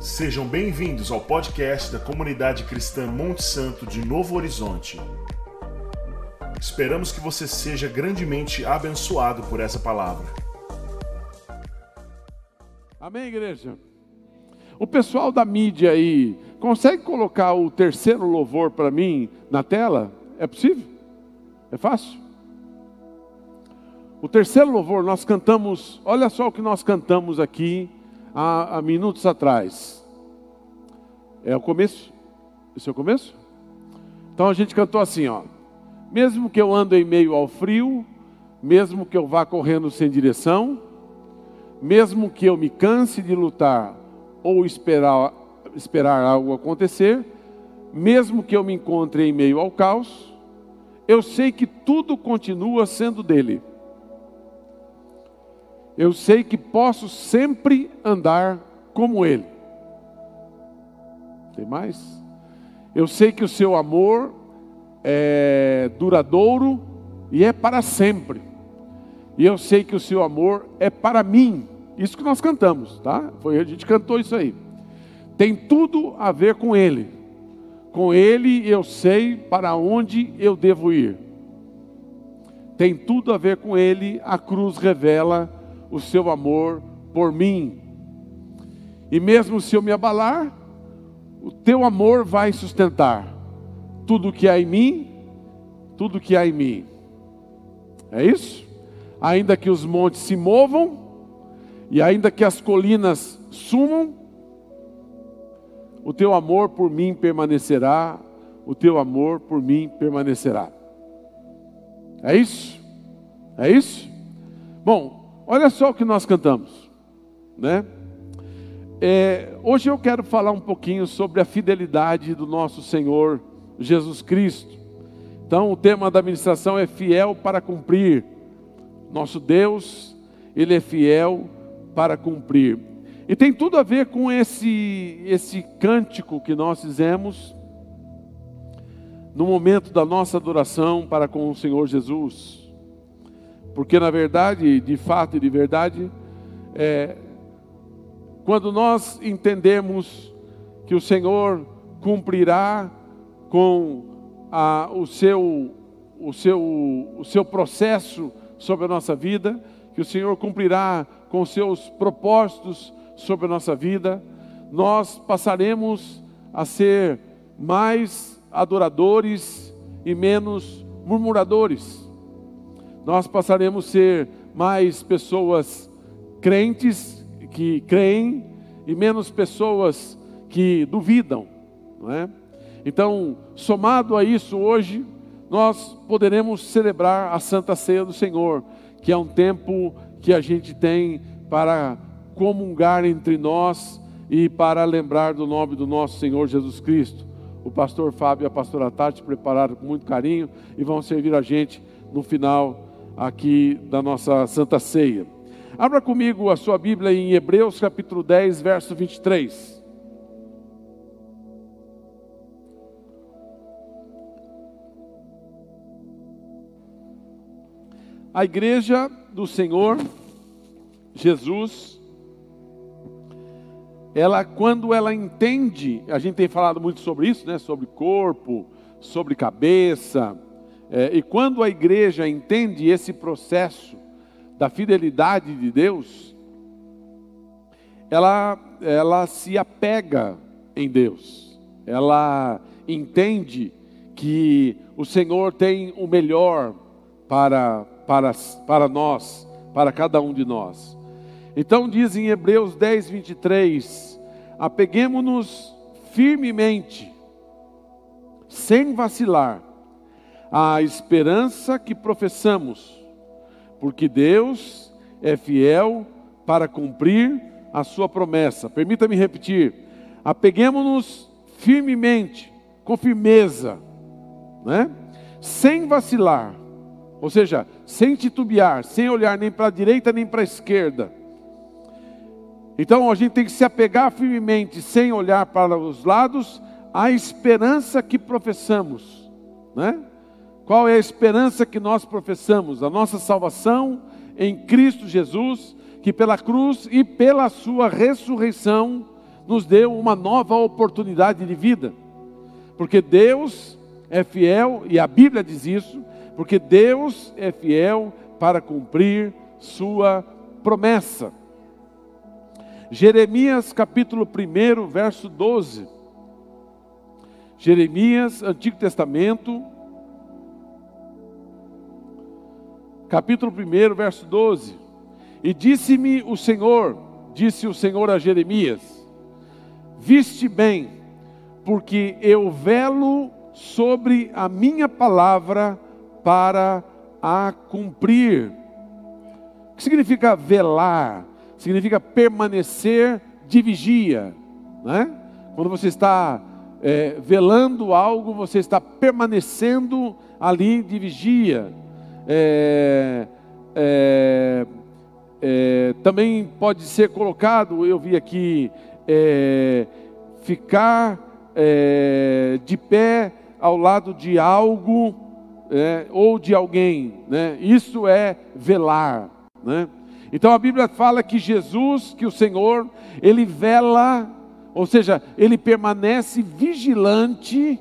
Sejam bem-vindos ao podcast da comunidade cristã Monte Santo de Novo Horizonte. Esperamos que você seja grandemente abençoado por essa palavra. Amém, igreja? O pessoal da mídia aí, consegue colocar o terceiro louvor para mim na tela? É possível? É fácil? O terceiro louvor nós cantamos, olha só o que nós cantamos aqui há, há minutos atrás. É o começo? Esse é o começo? Então a gente cantou assim, ó. Mesmo que eu ande em meio ao frio, mesmo que eu vá correndo sem direção, mesmo que eu me canse de lutar ou esperar, esperar algo acontecer, mesmo que eu me encontre em meio ao caos, eu sei que tudo continua sendo dele eu sei que posso sempre andar como Ele. Tem mais? Eu sei que o seu amor é duradouro e é para sempre. E eu sei que o seu amor é para mim. Isso que nós cantamos, tá? Foi a gente cantou isso aí. Tem tudo a ver com Ele. Com Ele eu sei para onde eu devo ir. Tem tudo a ver com Ele. A cruz revela o seu amor por mim. E mesmo se eu me abalar, o teu amor vai sustentar tudo que há em mim, tudo que há em mim. É isso? Ainda que os montes se movam, e ainda que as colinas sumam, o teu amor por mim permanecerá, o teu amor por mim permanecerá. É isso? É isso? Bom, Olha só o que nós cantamos, né? É, hoje eu quero falar um pouquinho sobre a fidelidade do nosso Senhor Jesus Cristo. Então, o tema da administração é fiel para cumprir. Nosso Deus, Ele é fiel para cumprir. E tem tudo a ver com esse, esse cântico que nós fizemos no momento da nossa adoração para com o Senhor Jesus. Porque na verdade, de fato e de verdade, é, quando nós entendemos que o Senhor cumprirá com a, o, seu, o, seu, o seu processo sobre a nossa vida, que o Senhor cumprirá com os seus propósitos sobre a nossa vida, nós passaremos a ser mais adoradores e menos murmuradores nós passaremos a ser mais pessoas crentes que creem e menos pessoas que duvidam, não é? Então, somado a isso, hoje nós poderemos celebrar a Santa Ceia do Senhor, que é um tempo que a gente tem para comungar entre nós e para lembrar do nome do nosso Senhor Jesus Cristo. O pastor Fábio e a pastora Tati prepararam com muito carinho e vão servir a gente no final aqui da nossa Santa Ceia. Abra comigo a sua Bíblia em Hebreus capítulo 10, verso 23. A igreja do Senhor Jesus, ela quando ela entende, a gente tem falado muito sobre isso, né, sobre corpo, sobre cabeça, é, e quando a igreja entende esse processo da fidelidade de Deus, ela, ela se apega em Deus, ela entende que o Senhor tem o melhor para, para, para nós, para cada um de nós. Então diz em Hebreus 10, 23: apeguemos-nos firmemente, sem vacilar, a esperança que professamos, porque Deus é fiel para cumprir a sua promessa. Permita-me repetir: apeguemos-nos firmemente, com firmeza, né? sem vacilar, ou seja, sem titubear, sem olhar nem para a direita nem para a esquerda. Então a gente tem que se apegar firmemente, sem olhar para os lados, à esperança que professamos, né? Qual é a esperança que nós professamos? A nossa salvação em Cristo Jesus, que pela cruz e pela sua ressurreição nos deu uma nova oportunidade de vida. Porque Deus é fiel, e a Bíblia diz isso, porque Deus é fiel para cumprir sua promessa. Jeremias capítulo 1, verso 12. Jeremias, Antigo Testamento, capítulo 1, verso 12. E disse-me o Senhor, disse o Senhor a Jeremias: Viste bem, porque eu velo sobre a minha palavra para a cumprir. O que significa velar? Significa permanecer de vigia, né? Quando você está é, velando algo, você está permanecendo ali de vigia. É, é, é também pode ser colocado, eu vi aqui, é, ficar é, de pé ao lado de algo é, ou de alguém, né? Isso é velar, né? Então a Bíblia fala que Jesus, que o Senhor, ele vela, ou seja, ele permanece vigilante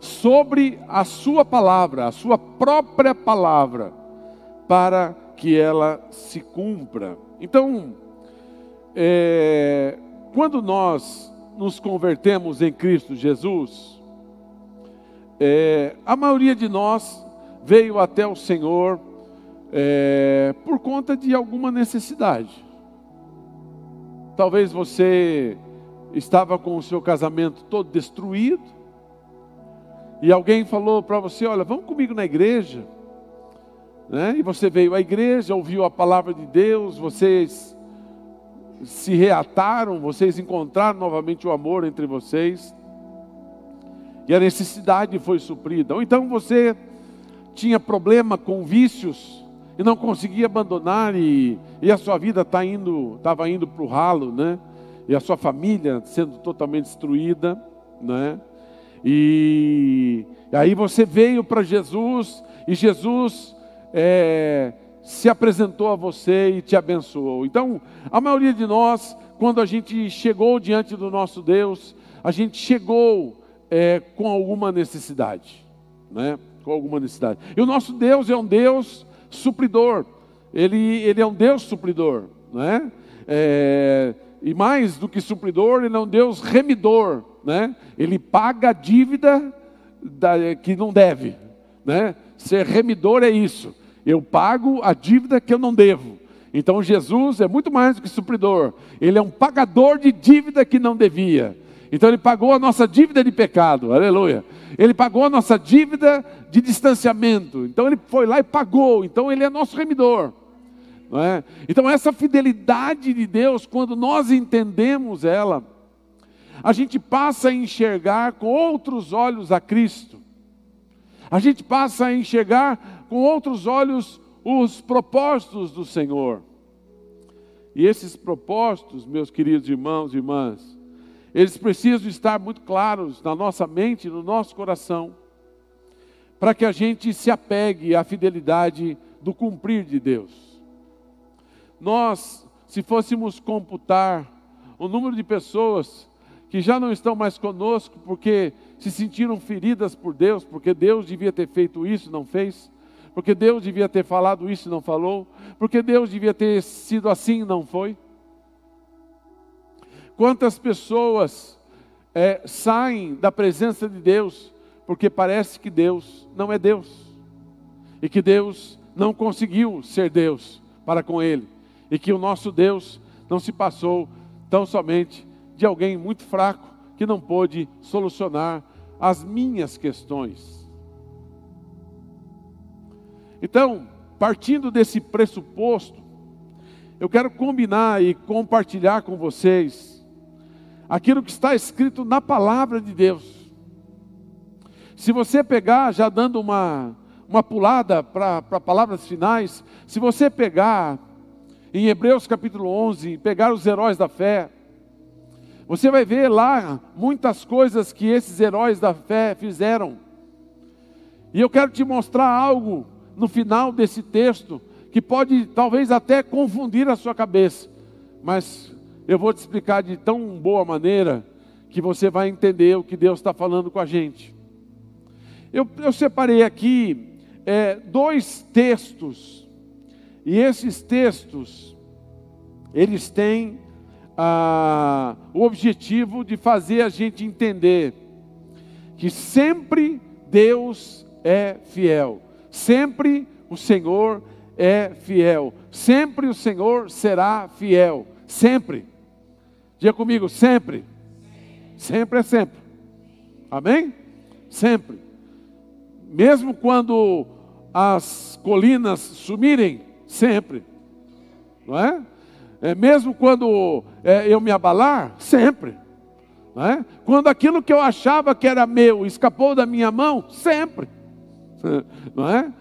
sobre a sua palavra, a sua própria palavra, para que ela se cumpra. Então, é, quando nós nos convertemos em Cristo Jesus, é, a maioria de nós veio até o Senhor é, por conta de alguma necessidade. Talvez você estava com o seu casamento todo destruído e alguém falou para você: Olha, vamos comigo na igreja. Né? E você veio à igreja, ouviu a palavra de Deus, vocês se reataram, vocês encontraram novamente o amor entre vocês, e a necessidade foi suprida. Ou então você tinha problema com vícios e não conseguia abandonar, e, e a sua vida tá indo, estava indo para o ralo, né? E a sua família sendo totalmente destruída, né? E, aí você veio para Jesus, e Jesus é, se apresentou a você e te abençoou. Então, a maioria de nós, quando a gente chegou diante do nosso Deus, a gente chegou é, com alguma necessidade, né? Com alguma necessidade. E o nosso Deus é um Deus supridor. Ele, ele é um Deus supridor, né? É, e mais do que supridor, ele é um Deus remidor, né? Ele paga a dívida da, que não deve, né? Ser remidor é isso. Eu pago a dívida que eu não devo. Então Jesus é muito mais do que supridor. Ele é um pagador de dívida que não devia. Então ele pagou a nossa dívida de pecado. Aleluia. Ele pagou a nossa dívida de distanciamento. Então ele foi lá e pagou. Então ele é nosso remidor. Não é? Então essa fidelidade de Deus, quando nós entendemos ela, a gente passa a enxergar com outros olhos a Cristo. A gente passa a enxergar com outros olhos os propósitos do Senhor. E esses propósitos, meus queridos irmãos e irmãs, eles precisam estar muito claros na nossa mente, no nosso coração, para que a gente se apegue à fidelidade do cumprir de Deus. Nós, se fôssemos computar o número de pessoas que já não estão mais conosco porque se sentiram feridas por Deus, porque Deus devia ter feito isso, não fez, porque Deus devia ter falado isso e não falou, porque Deus devia ter sido assim e não foi. Quantas pessoas é, saem da presença de Deus porque parece que Deus não é Deus e que Deus não conseguiu ser Deus para com ele e que o nosso Deus não se passou tão somente de alguém muito fraco que não pôde solucionar as minhas questões. Então, partindo desse pressuposto, eu quero combinar e compartilhar com vocês aquilo que está escrito na palavra de Deus. Se você pegar, já dando uma, uma pulada para palavras finais, se você pegar em Hebreus capítulo 11, pegar os heróis da fé, você vai ver lá muitas coisas que esses heróis da fé fizeram. E eu quero te mostrar algo no final desse texto que pode talvez até confundir a sua cabeça, mas eu vou te explicar de tão boa maneira que você vai entender o que Deus está falando com a gente. Eu, eu separei aqui é, dois textos, e esses textos, eles têm ah, o objetivo de fazer a gente entender que sempre Deus é fiel, sempre o Senhor é fiel, sempre o Senhor será fiel, sempre. Diga comigo, sempre. Sempre é sempre. Amém? Sempre. Mesmo quando as colinas sumirem, sempre. Não é? é mesmo quando é, eu me abalar, sempre. Não é? Quando aquilo que eu achava que era meu escapou da minha mão, sempre. Não é?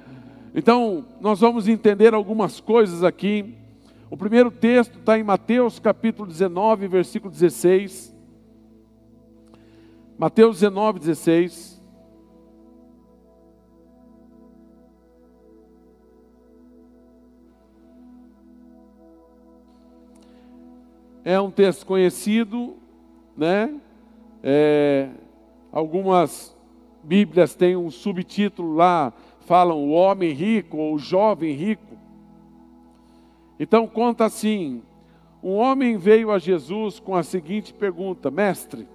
Então, nós vamos entender algumas coisas aqui. O primeiro texto está em Mateus capítulo 19, versículo 16. Mateus 19, 16. É um texto conhecido, né? É, algumas Bíblias têm um subtítulo lá, falam o homem rico ou o jovem rico. Então conta assim: um homem veio a Jesus com a seguinte pergunta: Mestre,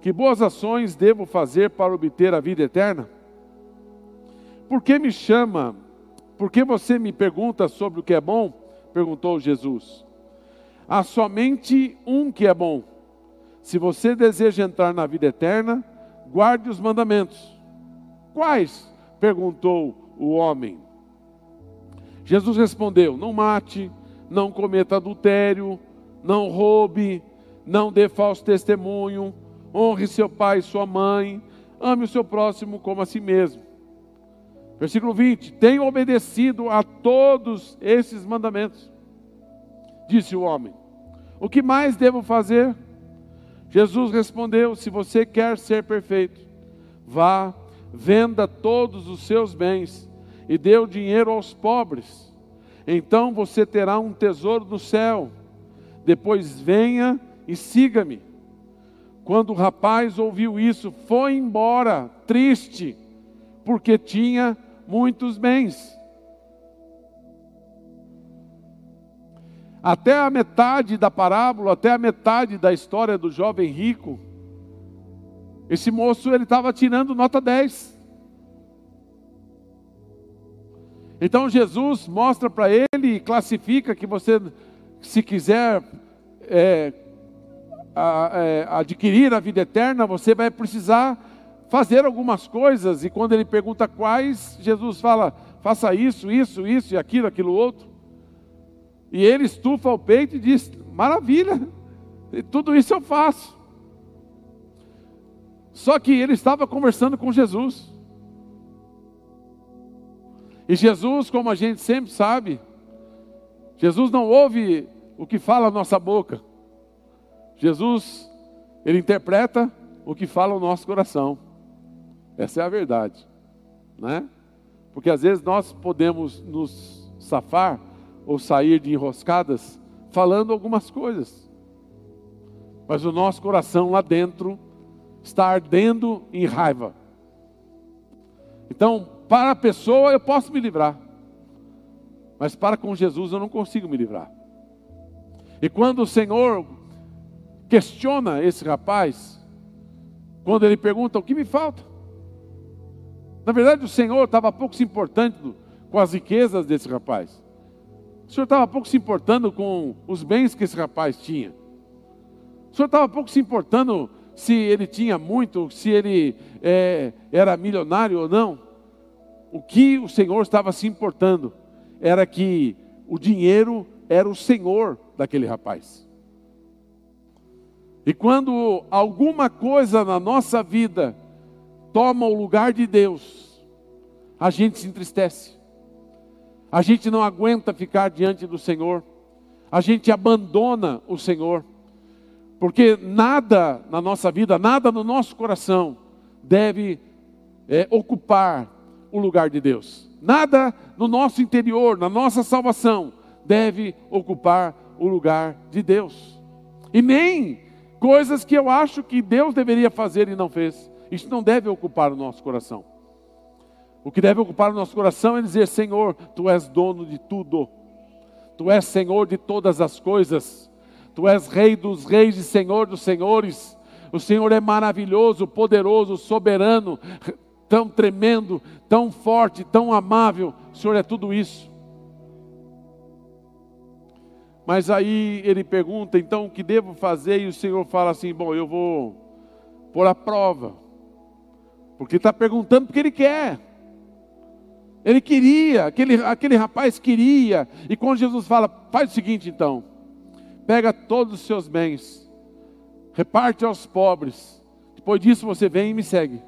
que boas ações devo fazer para obter a vida eterna? Por que me chama? Por que você me pergunta sobre o que é bom? perguntou Jesus. Há somente um que é bom. Se você deseja entrar na vida eterna, guarde os mandamentos. Quais? perguntou o homem. Jesus respondeu: Não mate, não cometa adultério, não roube, não dê falso testemunho, honre seu pai e sua mãe, ame o seu próximo como a si mesmo. Versículo 20: Tenho obedecido a todos esses mandamentos. Disse o homem: O que mais devo fazer? Jesus respondeu: Se você quer ser perfeito, vá, venda todos os seus bens e dê o dinheiro aos pobres. Então você terá um tesouro no céu. Depois venha e siga-me. Quando o rapaz ouviu isso, foi embora, triste, porque tinha muitos bens. Até a metade da parábola, até a metade da história do jovem rico, esse moço ele estava tirando nota 10. Então Jesus mostra para ele e classifica que você, se quiser é, a, é, adquirir a vida eterna, você vai precisar fazer algumas coisas. E quando ele pergunta quais, Jesus fala: faça isso, isso, isso e aquilo, aquilo outro. E ele estufa o peito e diz: maravilha, tudo isso eu faço. Só que ele estava conversando com Jesus. E Jesus, como a gente sempre sabe, Jesus não ouve o que fala a nossa boca. Jesus, ele interpreta o que fala o nosso coração. Essa é a verdade, né? Porque às vezes nós podemos nos safar ou sair de enroscadas falando algumas coisas. Mas o nosso coração lá dentro está ardendo em raiva. Então, para a pessoa eu posso me livrar, mas para com Jesus eu não consigo me livrar. E quando o Senhor questiona esse rapaz, quando ele pergunta o que me falta, na verdade o Senhor estava pouco se importando com as riquezas desse rapaz. O Senhor estava pouco se importando com os bens que esse rapaz tinha. O Senhor estava pouco se importando se ele tinha muito, se ele é, era milionário ou não. O que o Senhor estava se importando era que o dinheiro era o Senhor daquele rapaz. E quando alguma coisa na nossa vida toma o lugar de Deus, a gente se entristece. A gente não aguenta ficar diante do Senhor. A gente abandona o Senhor. Porque nada na nossa vida, nada no nosso coração deve é, ocupar o lugar de Deus. Nada no nosso interior, na nossa salvação, deve ocupar o lugar de Deus. E nem coisas que eu acho que Deus deveria fazer e não fez. Isso não deve ocupar o nosso coração. O que deve ocupar o nosso coração é dizer: Senhor, tu és dono de tudo, tu és Senhor de todas as coisas, tu és Rei dos reis e Senhor dos senhores. O Senhor é maravilhoso, poderoso, soberano, tão tremendo, tão forte, tão amável. O Senhor é tudo isso. Mas aí ele pergunta, então o que devo fazer? E o Senhor fala assim: Bom, eu vou pôr a prova, porque está perguntando porque ele quer. Ele queria, aquele, aquele rapaz queria. E quando Jesus fala, faz o seguinte então: pega todos os seus bens, reparte aos pobres. Depois disso você vem e me segue.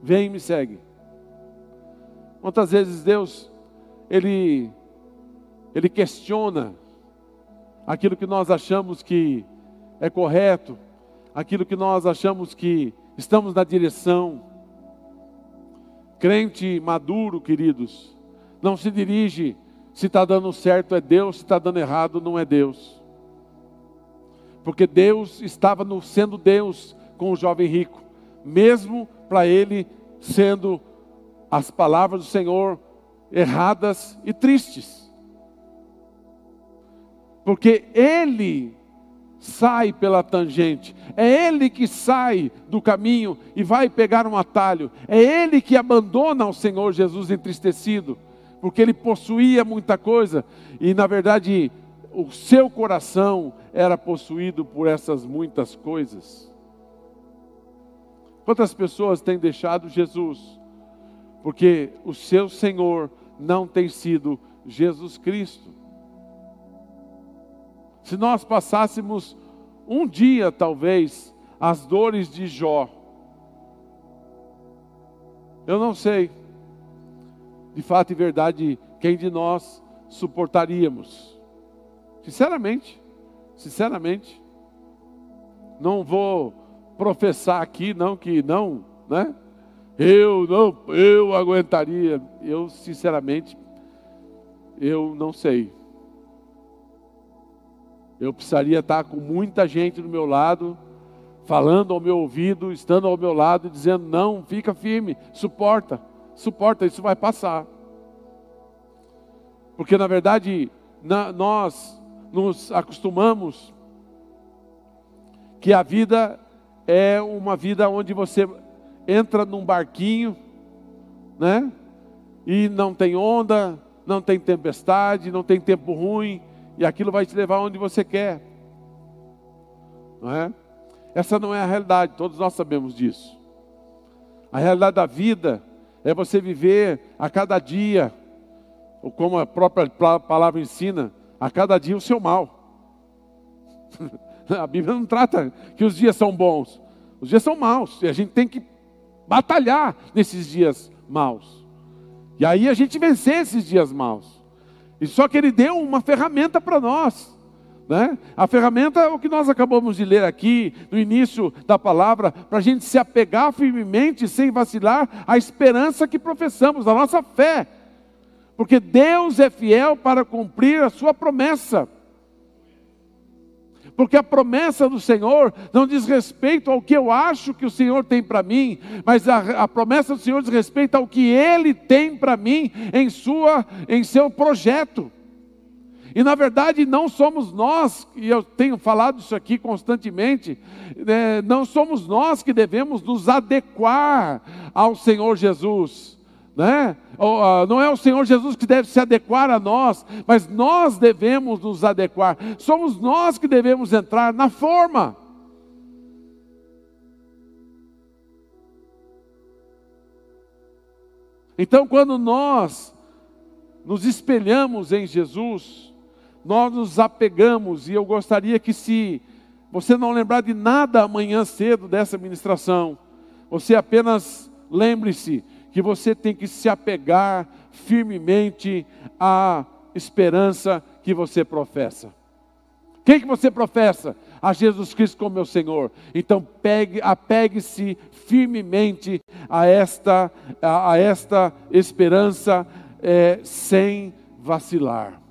Vem e me segue. Quantas vezes Deus ele ele questiona aquilo que nós achamos que é correto, aquilo que nós achamos que estamos na direção. Crente maduro, queridos, não se dirige se está dando certo é Deus, se está dando errado não é Deus. Porque Deus estava no, sendo Deus com o jovem rico, mesmo para ele sendo as palavras do Senhor erradas e tristes. Porque ele sai pela tangente, é ele que sai do caminho e vai pegar um atalho, é ele que abandona o Senhor Jesus entristecido, porque ele possuía muita coisa e na verdade o seu coração era possuído por essas muitas coisas. Quantas pessoas têm deixado Jesus porque o seu Senhor não tem sido Jesus Cristo? Se nós passássemos um dia, talvez, as dores de Jó, eu não sei, de fato e verdade, quem de nós suportaríamos. Sinceramente, sinceramente, não vou professar aqui, não, que não, né? Eu não, eu aguentaria. Eu, sinceramente, eu não sei. Eu precisaria estar com muita gente do meu lado, falando ao meu ouvido, estando ao meu lado, dizendo: não, fica firme, suporta, suporta, isso vai passar. Porque na verdade, na, nós nos acostumamos que a vida é uma vida onde você entra num barquinho, né? E não tem onda, não tem tempestade, não tem tempo ruim, e aquilo vai te levar onde você quer. Não é? Essa não é a realidade, todos nós sabemos disso. A realidade da vida é você viver a cada dia, ou como a própria palavra ensina, a cada dia o seu mal. a Bíblia não trata que os dias são bons, os dias são maus, e a gente tem que batalhar nesses dias maus. E aí a gente vencer esses dias maus. E só que ele deu uma ferramenta para nós. Né? A ferramenta é o que nós acabamos de ler aqui no início da palavra, para a gente se apegar firmemente, sem vacilar, à esperança que professamos, a nossa fé. Porque Deus é fiel para cumprir a sua promessa porque a promessa do Senhor não diz respeito ao que eu acho que o Senhor tem para mim, mas a, a, promessa do Senhor diz respeito ao que Ele tem para mim em sua, em seu projeto. E na verdade não somos nós, e eu tenho falado isso aqui constantemente, né, não somos nós que devemos nos adequar ao Senhor Jesus né? Ah, não é o Senhor Jesus que deve se adequar a nós, mas nós devemos nos adequar. Somos nós que devemos entrar na forma. Então, quando nós nos espelhamos em Jesus, nós nos apegamos, e eu gostaria que, se você não lembrar de nada amanhã cedo dessa ministração, você apenas lembre-se que você tem que se apegar firmemente à esperança que você professa. Quem que você professa? A Jesus Cristo como meu Senhor. Então pegue, apegue-se firmemente a esta, a, a esta esperança é, sem vacilar.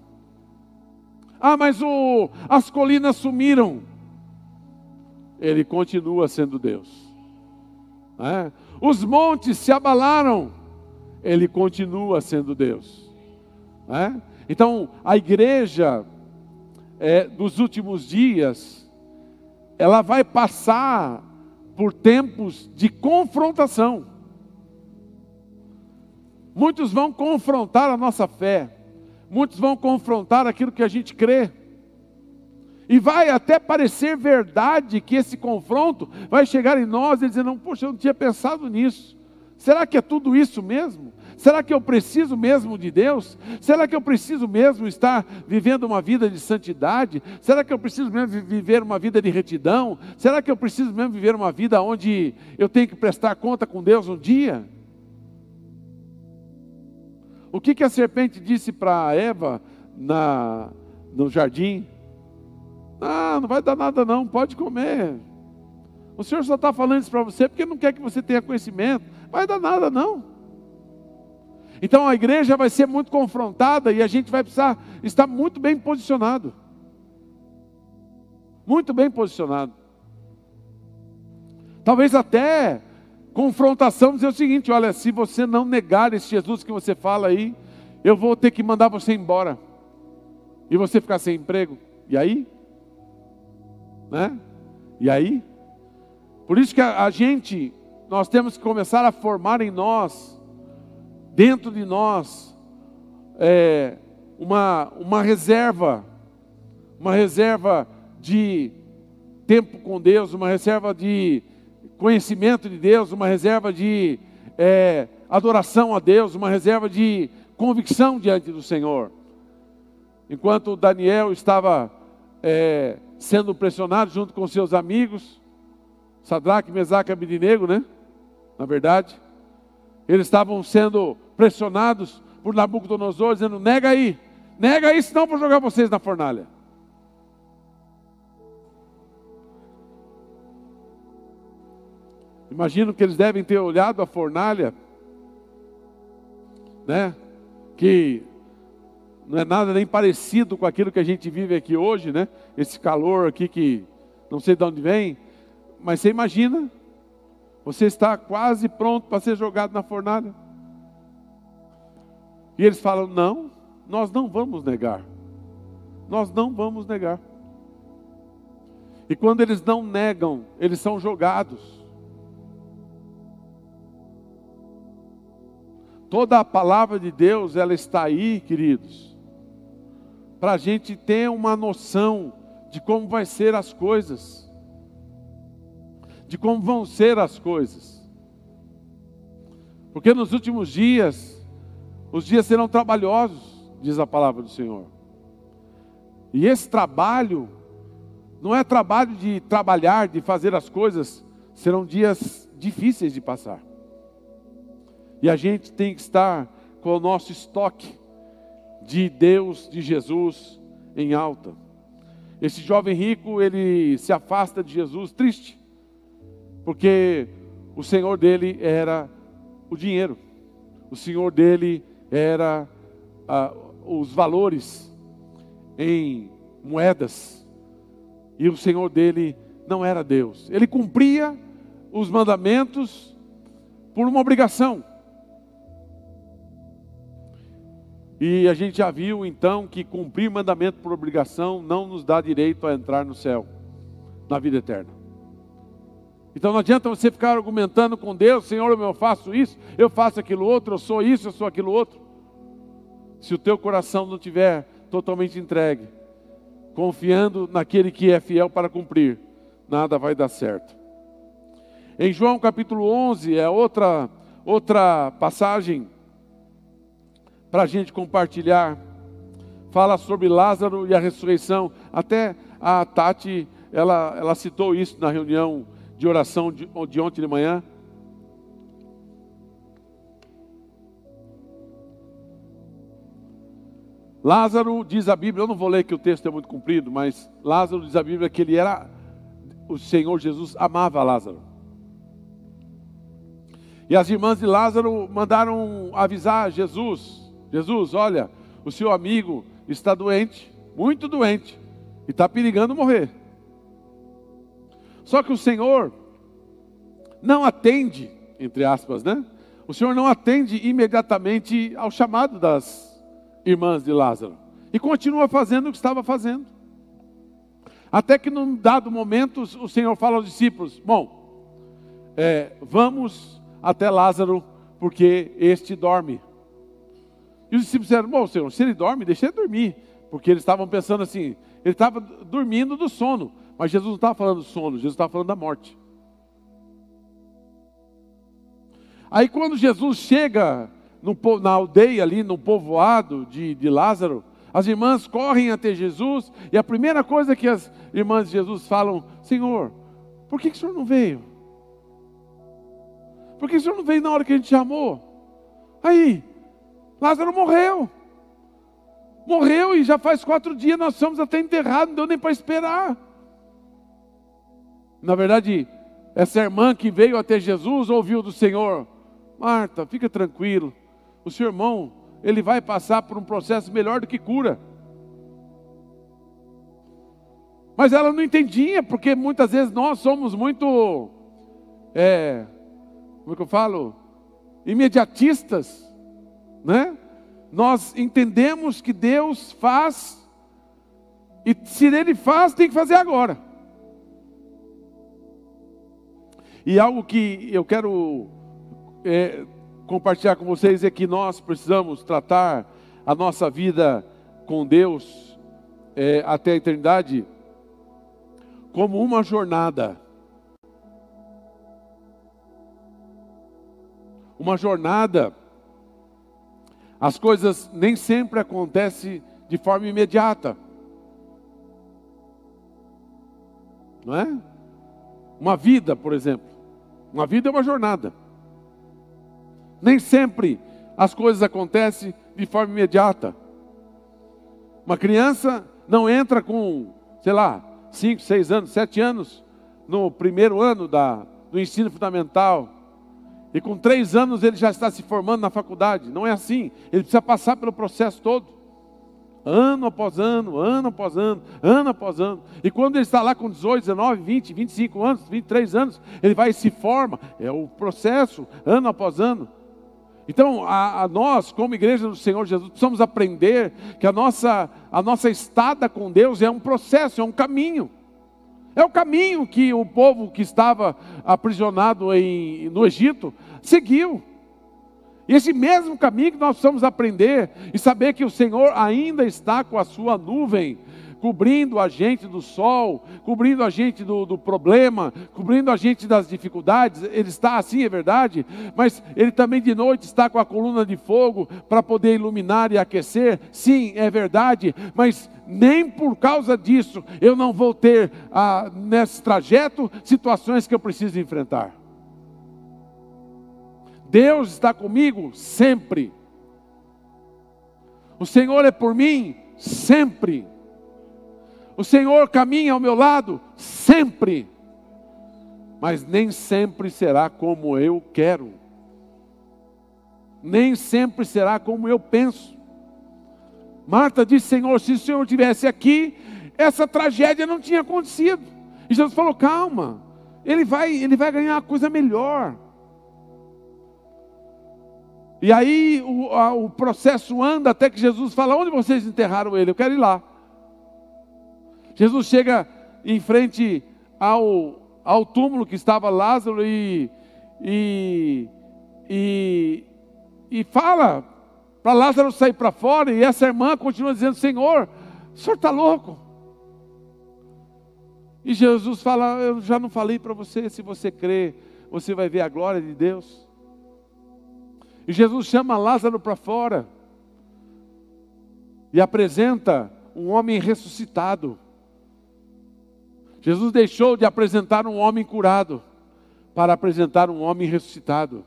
Ah, mas o, as colinas sumiram. Ele continua sendo Deus. É? Os montes se abalaram. Ele continua sendo Deus. É? Então, a igreja é, dos últimos dias, ela vai passar por tempos de confrontação. Muitos vão confrontar a nossa fé, muitos vão confrontar aquilo que a gente crê. E vai até parecer verdade que esse confronto vai chegar em nós e dizer: não, poxa, eu não tinha pensado nisso. Será que é tudo isso mesmo? Será que eu preciso mesmo de Deus? Será que eu preciso mesmo estar vivendo uma vida de santidade? Será que eu preciso mesmo viver uma vida de retidão? Será que eu preciso mesmo viver uma vida onde eu tenho que prestar conta com Deus um dia? O que, que a serpente disse para Eva na, no jardim? Ah, não vai dar nada não, pode comer. O Senhor só está falando isso para você porque não quer que você tenha conhecimento. Vai dar nada não. Então a igreja vai ser muito confrontada e a gente vai precisar estar muito bem posicionado. Muito bem posicionado. Talvez até confrontação dizer o seguinte: olha, se você não negar esse Jesus que você fala aí, eu vou ter que mandar você embora. E você ficar sem emprego. E aí? Né? E aí? Por isso que a, gente, nós temos que começar a formar em nós dentro de nós é, uma, uma reserva, uma reserva de tempo com Deus, uma reserva de conhecimento de Deus, uma reserva de é, adoração a Deus, uma reserva de convicção diante do Senhor. Enquanto Daniel estava é, sendo pressionado junto com seus amigos, Sadraque, Mesaque e Abidinego, né? Na verdade, eles estavam sendo pressionados por Nabucodonosor, dizendo: nega aí, nega aí, senão vou jogar vocês na fornalha. Imagino que eles devem ter olhado a fornalha, né? Que não é nada nem parecido com aquilo que a gente vive aqui hoje, né? Esse calor aqui que não sei de onde vem, mas você imagina, você está quase pronto para ser jogado na fornalha. E eles falam: não, nós não vamos negar. Nós não vamos negar. E quando eles não negam, eles são jogados. Toda a palavra de Deus, ela está aí, queridos, para a gente ter uma noção de como vai ser as coisas, de como vão ser as coisas. Porque nos últimos dias, os dias serão trabalhosos, diz a palavra do Senhor. E esse trabalho não é trabalho de trabalhar, de fazer as coisas, serão dias difíceis de passar. E a gente tem que estar com o nosso estoque de Deus, de Jesus em alta. Esse jovem rico, ele se afasta de Jesus triste, porque o Senhor dele era o dinheiro. O Senhor dele era ah, os valores em moedas, e o Senhor dele não era Deus. Ele cumpria os mandamentos por uma obrigação. E a gente já viu então que cumprir mandamento por obrigação não nos dá direito a entrar no céu, na vida eterna. Então não adianta você ficar argumentando com Deus, Senhor, eu faço isso, eu faço aquilo outro, eu sou isso, eu sou aquilo outro. Se o teu coração não estiver totalmente entregue, confiando naquele que é fiel para cumprir, nada vai dar certo. Em João capítulo 11, é outra, outra passagem para a gente compartilhar. Fala sobre Lázaro e a ressurreição. Até a Tati, ela, ela citou isso na reunião de oração de, de ontem de manhã. Lázaro, diz a Bíblia, eu não vou ler que o texto é muito comprido, mas Lázaro diz a Bíblia que ele era, o Senhor Jesus amava Lázaro. E as irmãs de Lázaro mandaram avisar Jesus: Jesus, olha, o seu amigo está doente, muito doente, e está perigando morrer. Só que o Senhor não atende, entre aspas, né? O Senhor não atende imediatamente ao chamado das irmãs de Lázaro. E continua fazendo o que estava fazendo. Até que num dado momento o Senhor fala aos discípulos: Bom, é, vamos até Lázaro, porque este dorme. E os discípulos disseram: Bom, Senhor, se ele dorme, deixa ele dormir. Porque eles estavam pensando assim: ele estava dormindo do sono. Mas Jesus não estava falando do sono, Jesus estava falando da morte. Aí quando Jesus chega no, na aldeia ali, no povoado de, de Lázaro, as irmãs correm até Jesus e a primeira coisa que as irmãs de Jesus falam: Senhor, por que, que o senhor não veio? Por que o senhor não veio na hora que a gente chamou? Aí, Lázaro morreu. Morreu e já faz quatro dias nós somos até enterrados, não deu nem para esperar. Na verdade, essa irmã que veio até Jesus ouviu do Senhor: Marta, fica tranquilo, o seu irmão, ele vai passar por um processo melhor do que cura. Mas ela não entendia, porque muitas vezes nós somos muito, é, como é que eu falo? Imediatistas, né? Nós entendemos que Deus faz, e se Ele faz, tem que fazer agora. E algo que eu quero é, compartilhar com vocês é que nós precisamos tratar a nossa vida com Deus é, até a eternidade como uma jornada. Uma jornada. As coisas nem sempre acontecem de forma imediata. Não é? Uma vida, por exemplo. Uma vida é uma jornada. Nem sempre as coisas acontecem de forma imediata. Uma criança não entra com, sei lá, 5, 6 anos, 7 anos no primeiro ano da, do ensino fundamental. E com três anos ele já está se formando na faculdade. Não é assim. Ele precisa passar pelo processo todo ano após ano, ano após ano, ano após ano. E quando ele está lá com 18, 19, 20, 25 anos, 23 anos, ele vai e se forma. É o processo, ano após ano. Então, a, a, nós, como igreja do Senhor Jesus, precisamos aprender que a nossa, a nossa estada com Deus é um processo, é um caminho. É o caminho que o povo que estava aprisionado em, no Egito seguiu. E esse mesmo caminho que nós precisamos aprender e saber que o Senhor ainda está com a sua nuvem, cobrindo a gente do sol, cobrindo a gente do, do, problema, cobrindo a gente das dificuldades. Ele está assim, é verdade, mas Ele também de noite está com a coluna de fogo para poder iluminar e aquecer. Sim, é verdade, mas nem por causa disso eu não vou ter ah, nesse trajeto situações que eu preciso enfrentar. Deus está comigo sempre. O Senhor é por mim sempre. O Senhor caminha ao meu lado sempre. Mas nem sempre será como eu quero. Nem sempre será como eu penso. Marta disse: Senhor, se o Senhor estivesse aqui, essa tragédia não tinha acontecido. E Jesus falou: calma, ele vai, ele vai ganhar uma coisa melhor. E aí o, a, o processo anda até que Jesus fala: Onde vocês enterraram ele? Eu quero ir lá. Jesus chega em frente ao, ao túmulo que estava Lázaro e, e, e, e fala para Lázaro sair para fora. E essa irmã continua dizendo: Senhor, o senhor está louco. E Jesus fala: Eu já não falei para você, se você crê, você vai ver a glória de Deus. E Jesus chama Lázaro para fora e apresenta um homem ressuscitado. Jesus deixou de apresentar um homem curado para apresentar um homem ressuscitado.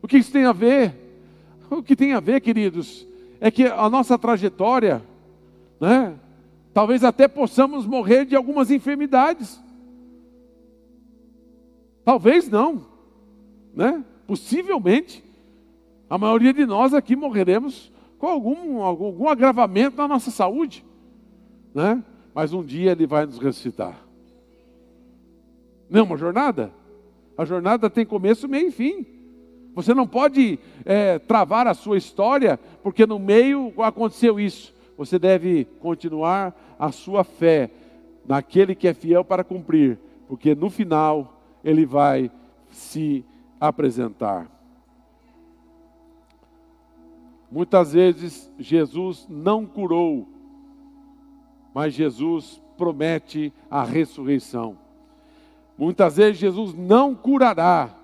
O que isso tem a ver? O que tem a ver, queridos, é que a nossa trajetória, né? Talvez até possamos morrer de algumas enfermidades. Talvez não, né? Possivelmente. A maioria de nós aqui morreremos com algum, algum, algum agravamento na nossa saúde, né? Mas um dia Ele vai nos ressuscitar. Não é uma jornada? A jornada tem começo, meio e fim. Você não pode é, travar a sua história porque no meio aconteceu isso. Você deve continuar a sua fé naquele que é fiel para cumprir, porque no final ele vai se apresentar. Muitas vezes Jesus não curou, mas Jesus promete a ressurreição. Muitas vezes Jesus não curará,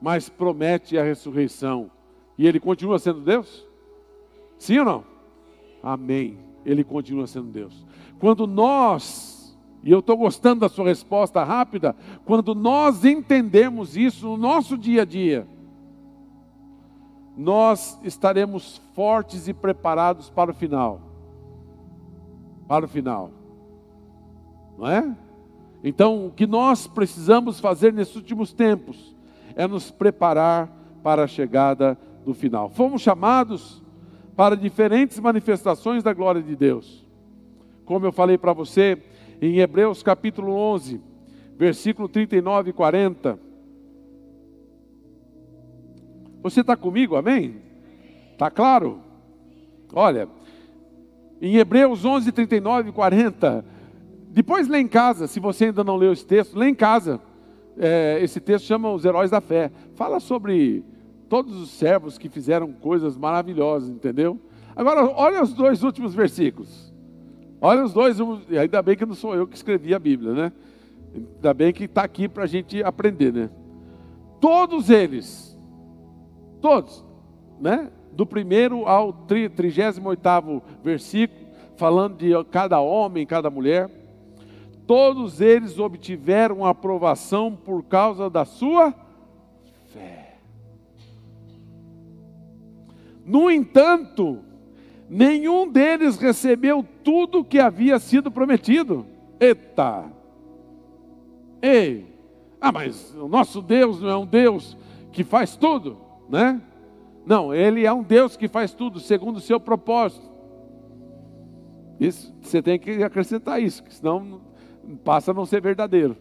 mas promete a ressurreição. E ele continua sendo Deus? Sim ou não? Amém. Ele continua sendo Deus. Quando nós, e eu estou gostando da sua resposta rápida, quando nós entendemos isso no nosso dia a dia, nós estaremos fortes e preparados para o final. Para o final. Não é? Então, o que nós precisamos fazer nesses últimos tempos é nos preparar para a chegada do final. Fomos chamados para diferentes manifestações da glória de Deus. Como eu falei para você, em Hebreus capítulo 11, versículo 39 e 40. Você está comigo, amém? Está claro? Olha, em Hebreus 11, 39 e 40 depois lê em casa, se você ainda não leu esse texto, lê em casa. É, esse texto chama Os Heróis da Fé. Fala sobre todos os servos que fizeram coisas maravilhosas, entendeu? Agora, olha os dois últimos versículos. Olha os dois, ainda bem que não sou eu que escrevi a Bíblia, né? Ainda bem que está aqui para a gente aprender, né? Todos eles, todos, né? Do primeiro ao trigésimo oitavo versículo, falando de cada homem, cada mulher todos eles obtiveram aprovação por causa da sua fé. No entanto, nenhum deles recebeu tudo o que havia sido prometido. Eita! Ei! Ah, mas o nosso Deus não é um Deus que faz tudo, né? Não, ele é um Deus que faz tudo segundo o seu propósito. Isso, você tem que acrescentar isso, senão passa a não ser verdadeiro.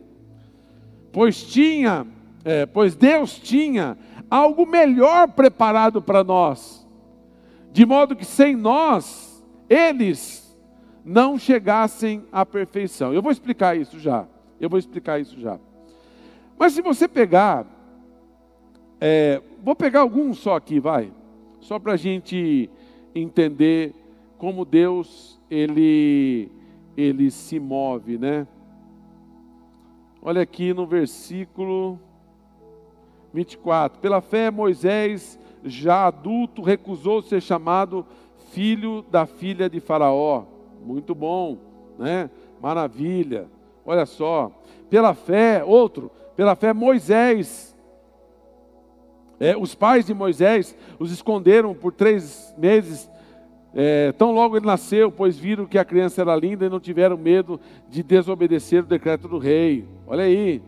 Pois tinha, é, pois Deus tinha algo melhor preparado para nós, de modo que sem nós, eles não chegassem à perfeição. Eu vou explicar isso já. Eu vou explicar isso já. Mas se você pegar, é, vou pegar alguns só aqui, vai, só para a gente entender como Deus ele ele se move, né? Olha aqui no versículo 24. Pela fé, Moisés, já adulto, recusou ser chamado filho da filha de Faraó. Muito bom, né? Maravilha. Olha só. Pela fé, outro, pela fé, Moisés. É, os pais de Moisés os esconderam por três meses é, tão logo ele nasceu, pois viram que a criança era linda e não tiveram medo de desobedecer o decreto do rei. Olha aí.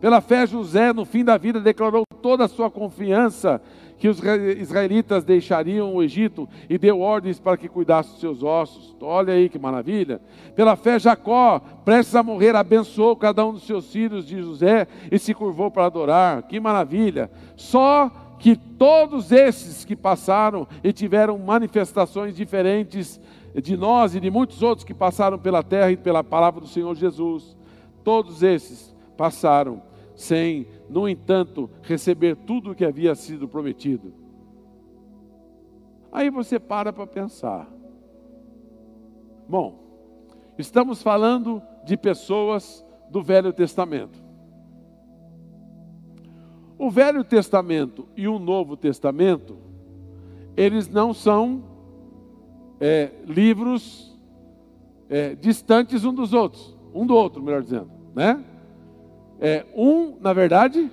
Pela fé, José, no fim da vida, declarou toda a sua confiança que os israelitas deixariam o Egito e deu ordens para que cuidassem dos seus ossos. Olha aí que maravilha. Pela fé, Jacó, prestes a morrer, abençoou cada um dos seus filhos de José e se curvou para adorar. Que maravilha. Só que todos esses que passaram e tiveram manifestações diferentes de nós e de muitos outros que passaram pela terra e pela palavra do Senhor Jesus, todos esses passaram sem, no entanto, receber tudo o que havia sido prometido. Aí você para para pensar. Bom, estamos falando de pessoas do Velho Testamento. O Velho Testamento e o Novo Testamento, eles não são é, livros é, distantes um dos outros, um do outro, melhor dizendo, né? É, um, na verdade,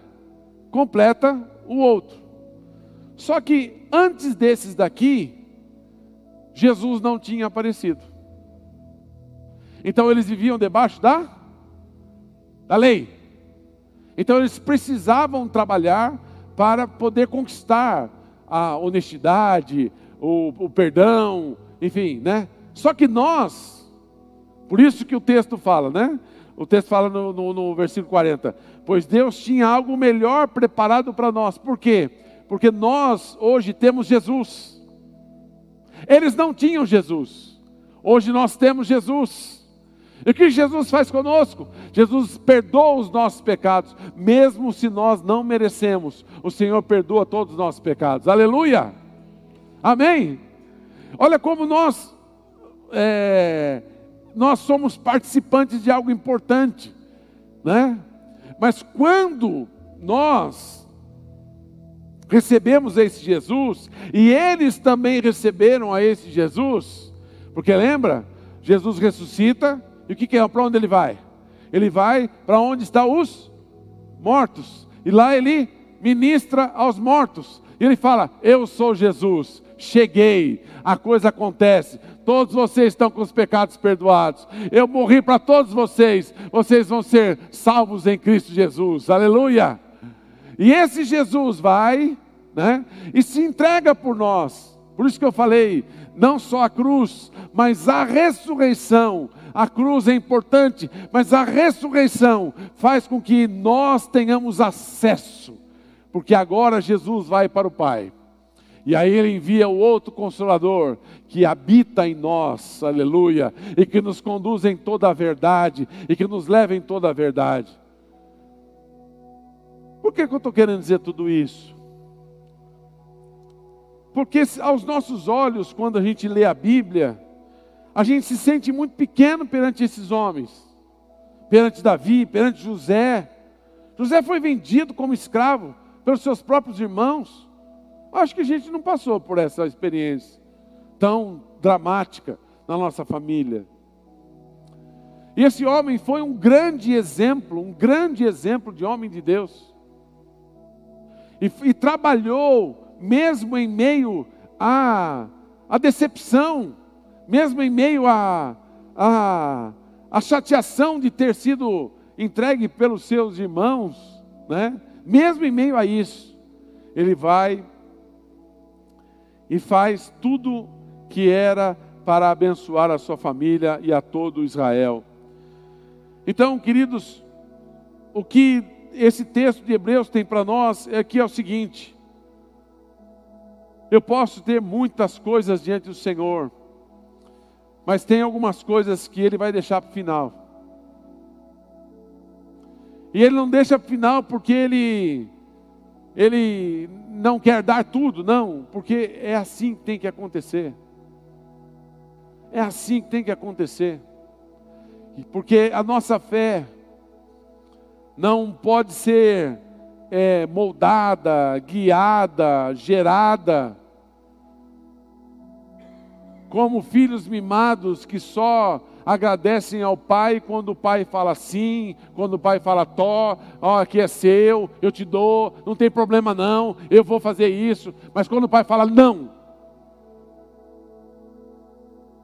completa o outro. Só que antes desses daqui, Jesus não tinha aparecido. Então eles viviam debaixo da, da lei. Então eles precisavam trabalhar para poder conquistar a honestidade, o, o perdão, enfim, né? Só que nós, por isso que o texto fala, né? O texto fala no, no, no versículo 40: Pois Deus tinha algo melhor preparado para nós. Por quê? Porque nós hoje temos Jesus. Eles não tinham Jesus. Hoje nós temos Jesus. E o que Jesus faz conosco? Jesus perdoa os nossos pecados, mesmo se nós não merecemos. O Senhor perdoa todos os nossos pecados. Aleluia! Amém? Olha como nós é, nós somos participantes de algo importante, né? Mas quando nós recebemos esse Jesus e eles também receberam a esse Jesus, porque lembra, Jesus ressuscita e o que, que é? Para onde ele vai? Ele vai para onde estão os mortos e lá ele ministra aos mortos. E ele fala: Eu sou Jesus, cheguei, a coisa acontece. Todos vocês estão com os pecados perdoados. Eu morri para todos vocês. Vocês vão ser salvos em Cristo Jesus. Aleluia! E esse Jesus vai, né? E se entrega por nós. Por isso que eu falei, não só a cruz, mas a ressurreição. A cruz é importante, mas a ressurreição faz com que nós tenhamos acesso, porque agora Jesus vai para o Pai. E aí ele envia o outro consolador que habita em nós, aleluia, e que nos conduz em toda a verdade, e que nos leva em toda a verdade. Por que, que eu estou querendo dizer tudo isso? Porque aos nossos olhos, quando a gente lê a Bíblia, a gente se sente muito pequeno perante esses homens, perante Davi, perante José. José foi vendido como escravo pelos seus próprios irmãos. Acho que a gente não passou por essa experiência tão dramática na nossa família. E esse homem foi um grande exemplo, um grande exemplo de homem de Deus. E, e trabalhou, mesmo em meio à, à decepção, mesmo em meio à, à, à chateação de ter sido entregue pelos seus irmãos, né? Mesmo em meio a isso, ele vai e faz tudo que era para abençoar a sua família e a todo Israel. Então, queridos, o que esse texto de Hebreus tem para nós é que é o seguinte: eu posso ter muitas coisas diante do Senhor, mas tem algumas coisas que Ele vai deixar para o final. E Ele não deixa final porque Ele ele não quer dar tudo, não, porque é assim que tem que acontecer. É assim que tem que acontecer. Porque a nossa fé não pode ser é, moldada, guiada, gerada como filhos mimados que só agradecem ao pai quando o pai fala sim, quando o pai fala tó, ó, aqui é seu, eu te dou, não tem problema não, eu vou fazer isso. Mas quando o pai fala não,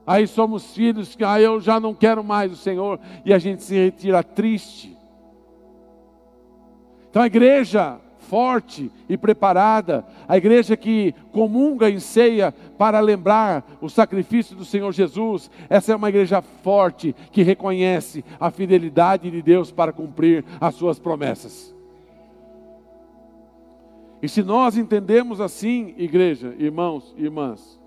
aí somos filhos que ah, eu já não quero mais o Senhor e a gente se retira triste. Então a igreja forte e preparada, a igreja que comunga em ceia para lembrar o sacrifício do Senhor Jesus, essa é uma igreja forte que reconhece a fidelidade de Deus para cumprir as suas promessas. E se nós entendemos assim, igreja, irmãos e irmãs,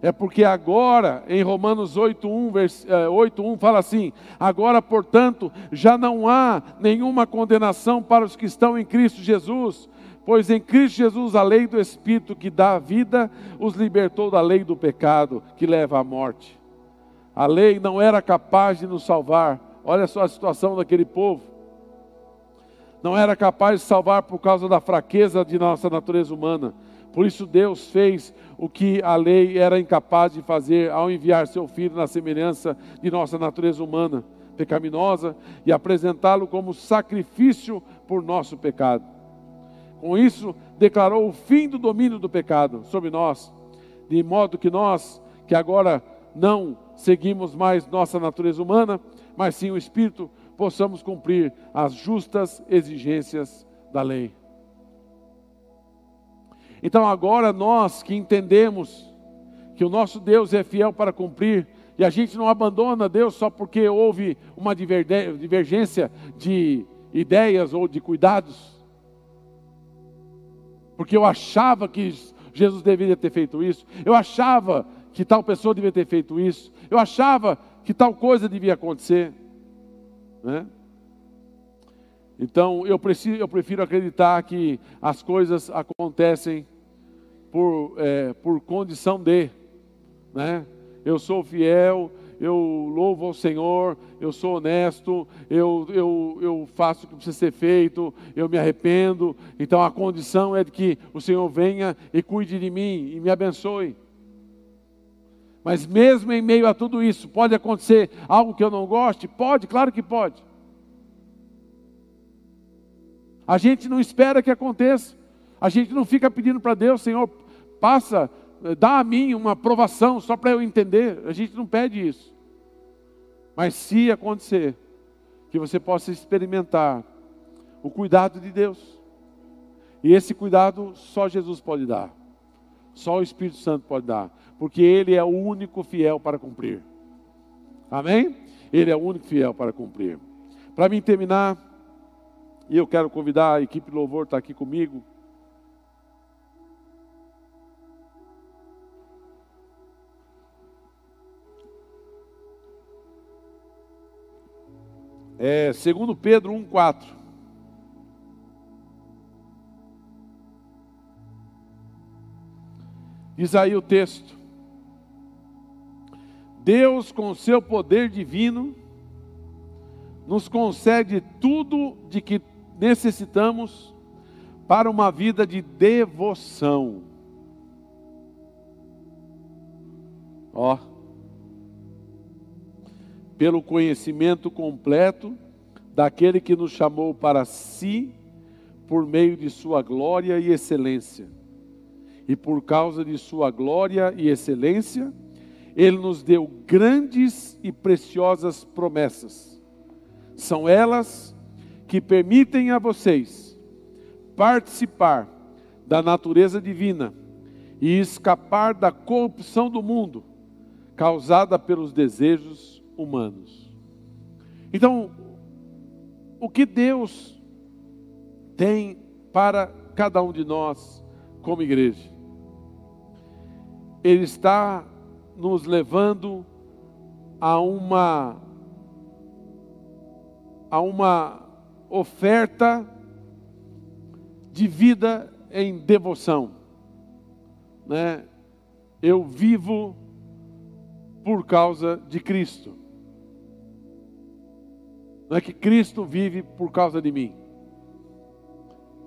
é porque agora, em Romanos 8:1, vers... 8:1 é, fala assim: "Agora, portanto, já não há nenhuma condenação para os que estão em Cristo Jesus, pois em Cristo Jesus a lei do espírito que dá a vida os libertou da lei do pecado que leva à morte. A lei não era capaz de nos salvar. Olha só a situação daquele povo. Não era capaz de salvar por causa da fraqueza de nossa natureza humana por isso Deus fez o que a lei era incapaz de fazer ao enviar seu filho na semelhança de nossa natureza humana pecaminosa e apresentá-lo como sacrifício por nosso pecado. Com isso, declarou o fim do domínio do pecado sobre nós, de modo que nós, que agora não seguimos mais nossa natureza humana, mas sim o espírito, possamos cumprir as justas exigências da lei. Então agora nós que entendemos que o nosso Deus é fiel para cumprir, e a gente não abandona Deus só porque houve uma divergência de ideias ou de cuidados. Porque eu achava que Jesus deveria ter feito isso, eu achava que tal pessoa devia ter feito isso, eu achava que tal coisa devia acontecer. Né? Então eu, preciso, eu prefiro acreditar que as coisas acontecem por, é, por condição de, né? Eu sou fiel, eu louvo ao Senhor, eu sou honesto, eu, eu, eu faço o que precisa ser feito, eu me arrependo. Então a condição é de que o Senhor venha e cuide de mim e me abençoe. Mas mesmo em meio a tudo isso, pode acontecer algo que eu não goste? Pode, claro que pode. A gente não espera que aconteça. A gente não fica pedindo para Deus, Senhor, passa, dá a mim uma aprovação só para eu entender. A gente não pede isso. Mas se acontecer, que você possa experimentar o cuidado de Deus. E esse cuidado só Jesus pode dar. Só o Espírito Santo pode dar. Porque Ele é o único fiel para cumprir. Amém? Ele é o único fiel para cumprir. Para mim terminar, e eu quero convidar a equipe louvor está aqui comigo. É, segundo Pedro 1,4. Diz aí o texto. Deus, com seu poder divino, nos concede tudo de que necessitamos para uma vida de devoção. Ó, pelo conhecimento completo daquele que nos chamou para si por meio de sua glória e excelência. E por causa de sua glória e excelência, ele nos deu grandes e preciosas promessas. São elas que permitem a vocês participar da natureza divina e escapar da corrupção do mundo causada pelos desejos humanos. Então, o que Deus tem para cada um de nós como igreja? Ele está nos levando a uma a uma oferta de vida em devoção. Né? Eu vivo por causa de Cristo. Não é que Cristo vive por causa de mim.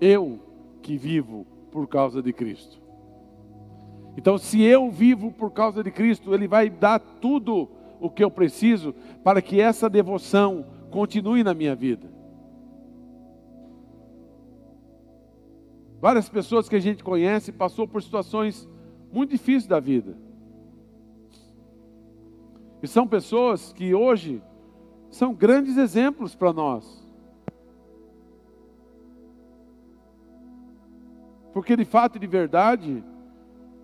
Eu que vivo por causa de Cristo. Então, se eu vivo por causa de Cristo, Ele vai dar tudo o que eu preciso para que essa devoção continue na minha vida. Várias pessoas que a gente conhece passou por situações muito difíceis da vida. E são pessoas que hoje são grandes exemplos para nós. Porque de fato e de verdade,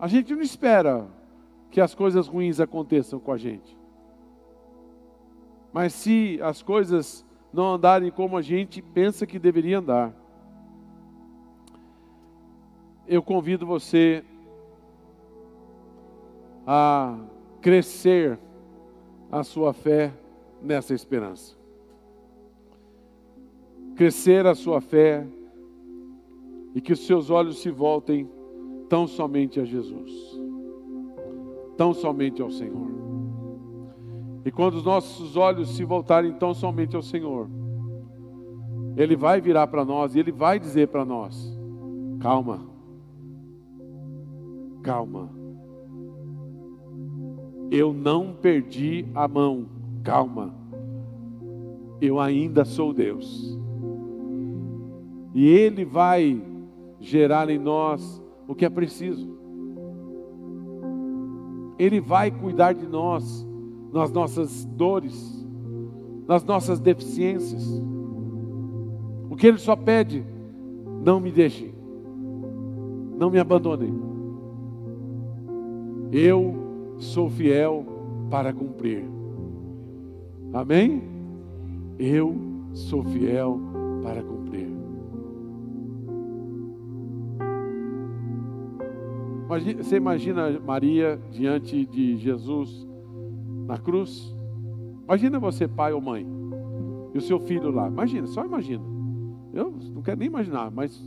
a gente não espera que as coisas ruins aconteçam com a gente. Mas se as coisas não andarem como a gente pensa que deveria andar, eu convido você a crescer a sua fé nessa esperança. Crescer a sua fé e que os seus olhos se voltem tão somente a Jesus, tão somente ao Senhor. E quando os nossos olhos se voltarem tão somente ao Senhor, Ele vai virar para nós e Ele vai dizer para nós: calma calma. Eu não perdi a mão, calma. Eu ainda sou Deus. E Ele vai gerar em nós o que é preciso. Ele vai cuidar de nós nas nossas dores, nas nossas deficiências. O que Ele só pede, não me deixe, não me abandone. Eu sou fiel para cumprir. Amém? Eu sou fiel para cumprir. Você imagina Maria diante de Jesus na cruz? Imagina você, pai ou mãe, e o seu filho lá. Imagina, só imagina. Eu não quero nem imaginar, mas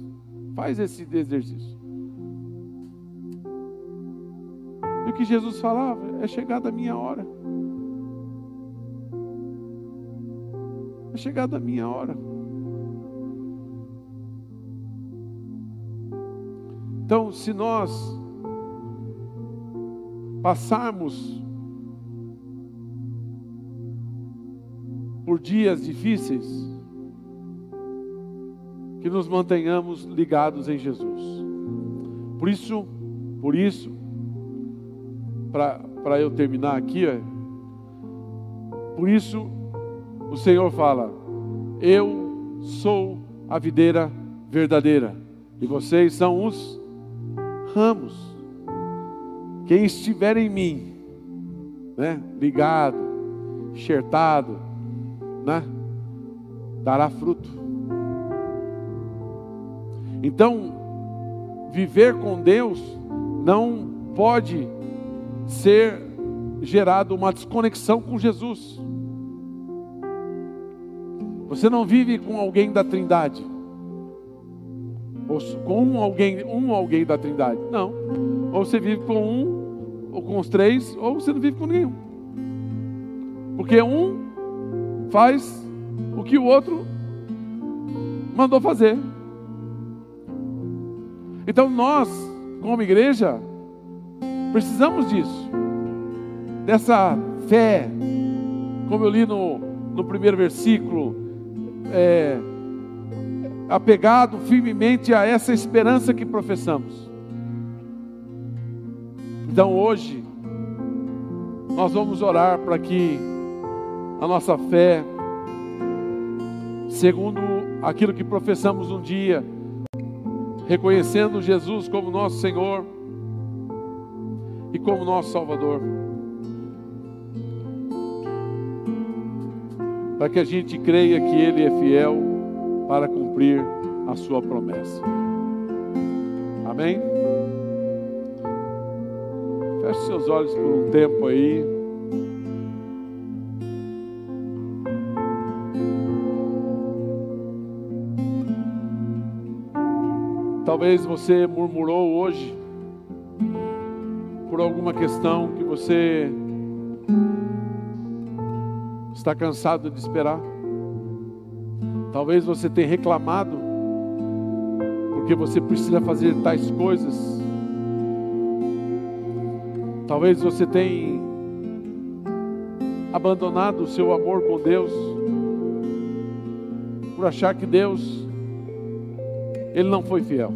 faz esse exercício. E o que Jesus falava é chegada a minha hora. É chegada a minha hora. Então, se nós passarmos por dias difíceis, que nos mantenhamos ligados em Jesus. Por isso, por isso, para eu terminar aqui, por isso o Senhor fala: Eu sou a videira verdadeira e vocês são os ramos. Quem estiver em mim, né, ligado, enxertado, né, dará fruto. Então, viver com Deus não pode ser gerado uma desconexão com Jesus. Você não vive com alguém da Trindade. Ou com um alguém, um alguém da Trindade. Não. Ou você vive com um, ou com os três, ou você não vive com nenhum. Porque um faz o que o outro mandou fazer. Então nós, como igreja, precisamos disso. Dessa fé, como eu li no, no primeiro versículo, é, apegado firmemente a essa esperança que professamos. Então hoje, nós vamos orar para que a nossa fé, segundo aquilo que professamos um dia, reconhecendo Jesus como nosso Senhor e como nosso Salvador, para que a gente creia que Ele é fiel para cumprir a Sua promessa. Amém? Feche seus olhos por um tempo aí. Talvez você murmurou hoje por alguma questão que você está cansado de esperar. Talvez você tenha reclamado porque você precisa fazer tais coisas Talvez você tenha abandonado o seu amor com Deus por achar que Deus ele não foi fiel.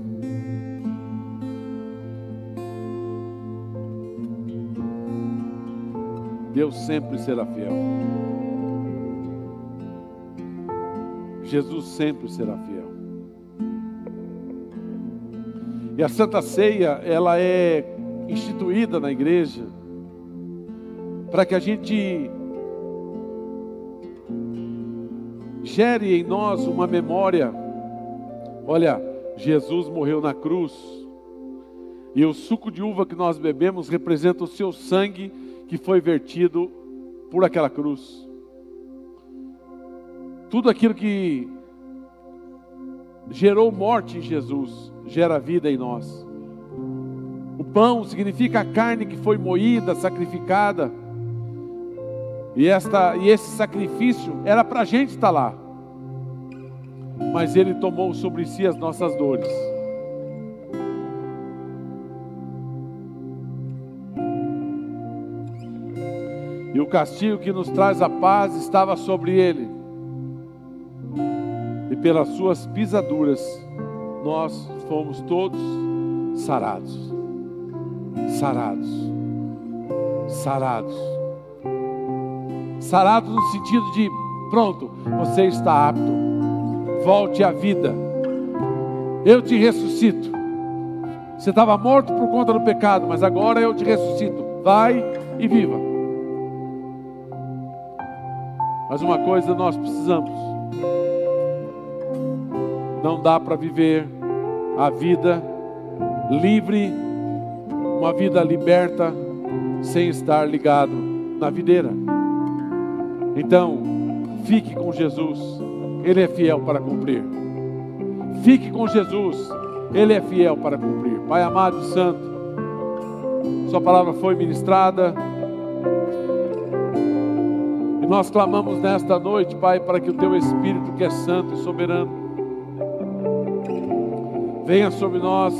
Deus sempre será fiel. Jesus sempre será fiel. E a Santa Ceia, ela é instituída na igreja, para que a gente gere em nós uma memória. Olha, Jesus morreu na cruz, e o suco de uva que nós bebemos representa o seu sangue que foi vertido por aquela cruz. Tudo aquilo que gerou morte em Jesus, gera vida em nós. O pão significa a carne que foi moída, sacrificada. E, esta, e esse sacrifício era para a gente estar lá. Mas Ele tomou sobre si as nossas dores. E o castigo que nos traz a paz estava sobre Ele. E pelas suas pisaduras nós fomos todos sarados sarados. Sarados. Sarados no sentido de, pronto, você está apto. Volte à vida. Eu te ressuscito. Você estava morto por conta do pecado, mas agora eu te ressuscito. Vai e viva. Mas uma coisa nós precisamos. Não dá para viver a vida livre, uma vida liberta, sem estar ligado na videira. Então, fique com Jesus, Ele é fiel para cumprir. Fique com Jesus, Ele é fiel para cumprir. Pai amado e santo, Sua palavra foi ministrada. E nós clamamos nesta noite, Pai, para que o Teu Espírito, que é santo e soberano, venha sobre nós,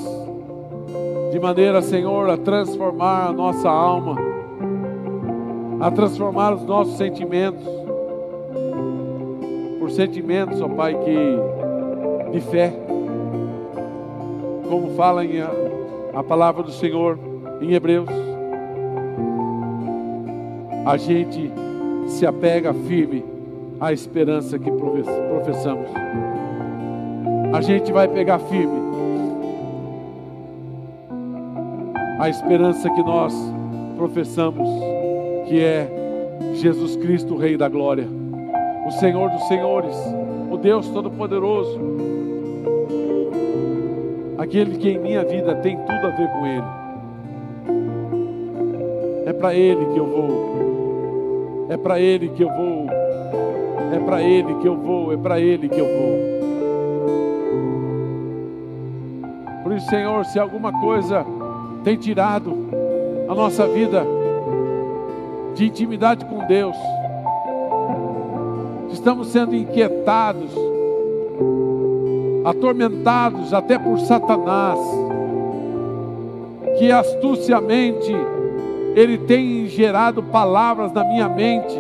de maneira, Senhor, a transformar a nossa alma, a transformar os nossos sentimentos, por sentimentos, ó Pai, que de fé, como fala a, a palavra do Senhor em Hebreus, a gente se apega firme à esperança que professamos. A gente vai pegar firme a esperança que nós professamos, que é Jesus Cristo, Rei da Glória, o Senhor dos Senhores, o Deus Todo-Poderoso, aquele que em minha vida tem tudo a ver com Ele. É para Ele que eu vou, é para Ele que eu vou, é para Ele que eu vou, é para Ele que eu vou. Por isso, Senhor, se alguma coisa tem tirado a nossa vida de intimidade com Deus, estamos sendo inquietados, atormentados até por Satanás, que astuciamente ele tem gerado palavras na minha mente,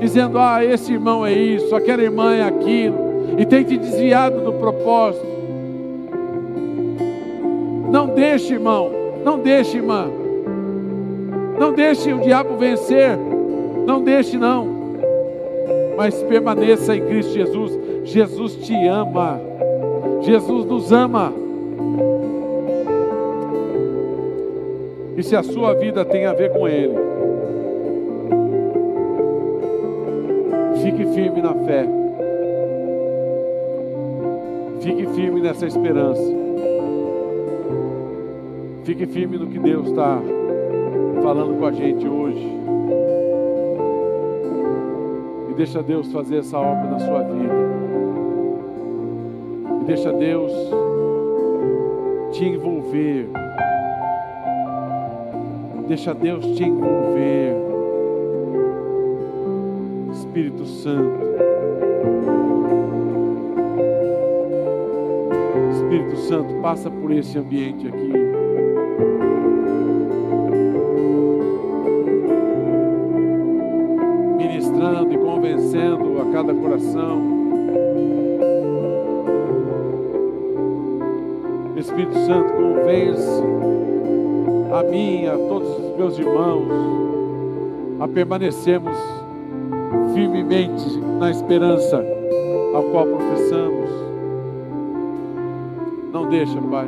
dizendo: Ah, esse irmão é isso, aquela irmã é aquilo, e tem te desviado do propósito. Não deixe, irmão, não deixe, irmã, não deixe o diabo vencer, não deixe, não, mas permaneça em Cristo Jesus. Jesus te ama, Jesus nos ama. E se a sua vida tem a ver com Ele, fique firme na fé, fique firme nessa esperança, fique firme no que Deus está falando com a gente hoje. E deixa Deus fazer essa obra na sua vida. E deixa Deus te envolver. Deixa Deus te envolver. Espírito Santo. Espírito Santo, passa por esse ambiente aqui. Cada coração. Espírito Santo, convence a mim, a todos os meus irmãos, a permanecermos firmemente na esperança ao qual professamos. Não deixa, Pai.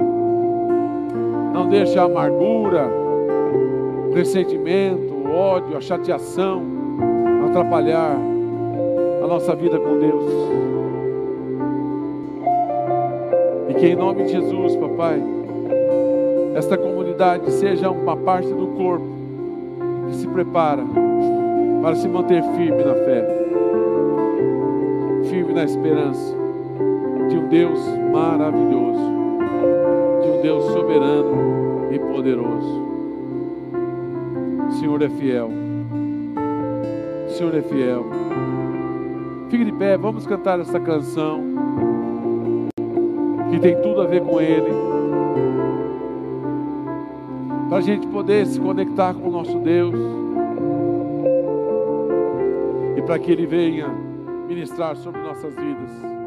Não deixa a amargura, o ressentimento, o ódio, a chateação atrapalhar a nossa vida com Deus. E que em nome de Jesus, papai, esta comunidade seja uma parte do corpo que se prepara para se manter firme na fé, firme na esperança de um Deus maravilhoso, de um Deus soberano e poderoso. O Senhor é fiel. O Senhor é fiel. Pé, vamos cantar essa canção que tem tudo a ver com Ele. Para a gente poder se conectar com o nosso Deus. E para que Ele venha ministrar sobre nossas vidas.